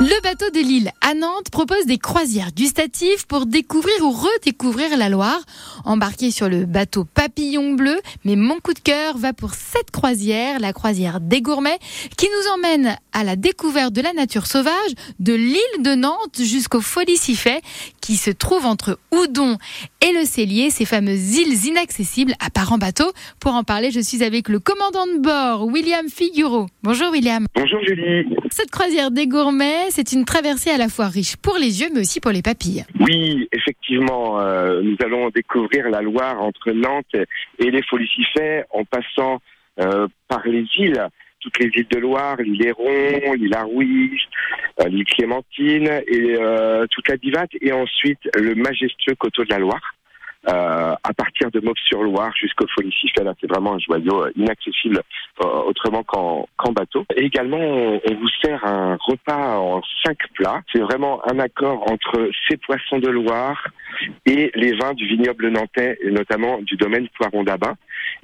le bateau de Lille à Nantes propose des croisières gustatives pour découvrir ou redécouvrir la Loire. Embarqué sur le bateau Papillon Bleu, mais mon coup de cœur va pour cette croisière, la croisière des gourmets, qui nous emmène à la découverte de la nature sauvage de l'île de Nantes jusqu'au Folie-Siffet, qui se trouve entre Oudon et le Cellier, ces fameuses îles inaccessibles à part en bateau. Pour en parler, je suis avec le commandant de bord, William Figuro. Bonjour William. Bonjour Julie. Cette croisière des gourmets, c'est une traversée à la fois riche pour les yeux, mais aussi pour les papilles. Oui, effectivement, euh, nous allons découvrir la Loire entre Nantes et les Folies-Siffet en passant euh, par les îles toutes les îles de Loire, l'île Héron, l'île Arouise, euh, l'île Clémentine et toute la Divate, et ensuite le majestueux coteau de la Loire. Euh, à partir de Mauves-sur-Loire jusqu'au Folie Là, c'est vraiment un joyau euh, inaccessible euh, autrement qu'en bateau. Également, on, vous sert un repas en cinq plats. C'est vraiment un accord entre ces poissons de Loire et les vins du vignoble nantais, et notamment du domaine Poiron d'Abin.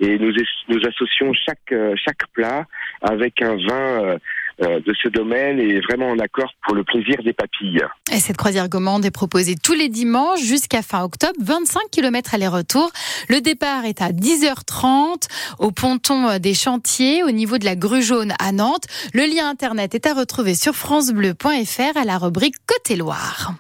Et nous, nous associons chaque, chaque plat avec un vin euh, de ce domaine et vraiment en accord pour le plaisir des papilles. Et cette croisière gourmande est proposée tous les dimanches jusqu'à fin octobre, 25 km aller-retour. Le départ est à 10h30 au ponton des chantiers au niveau de la grue jaune à Nantes. Le lien internet est à retrouver sur francebleu.fr à la rubrique Côté Loire.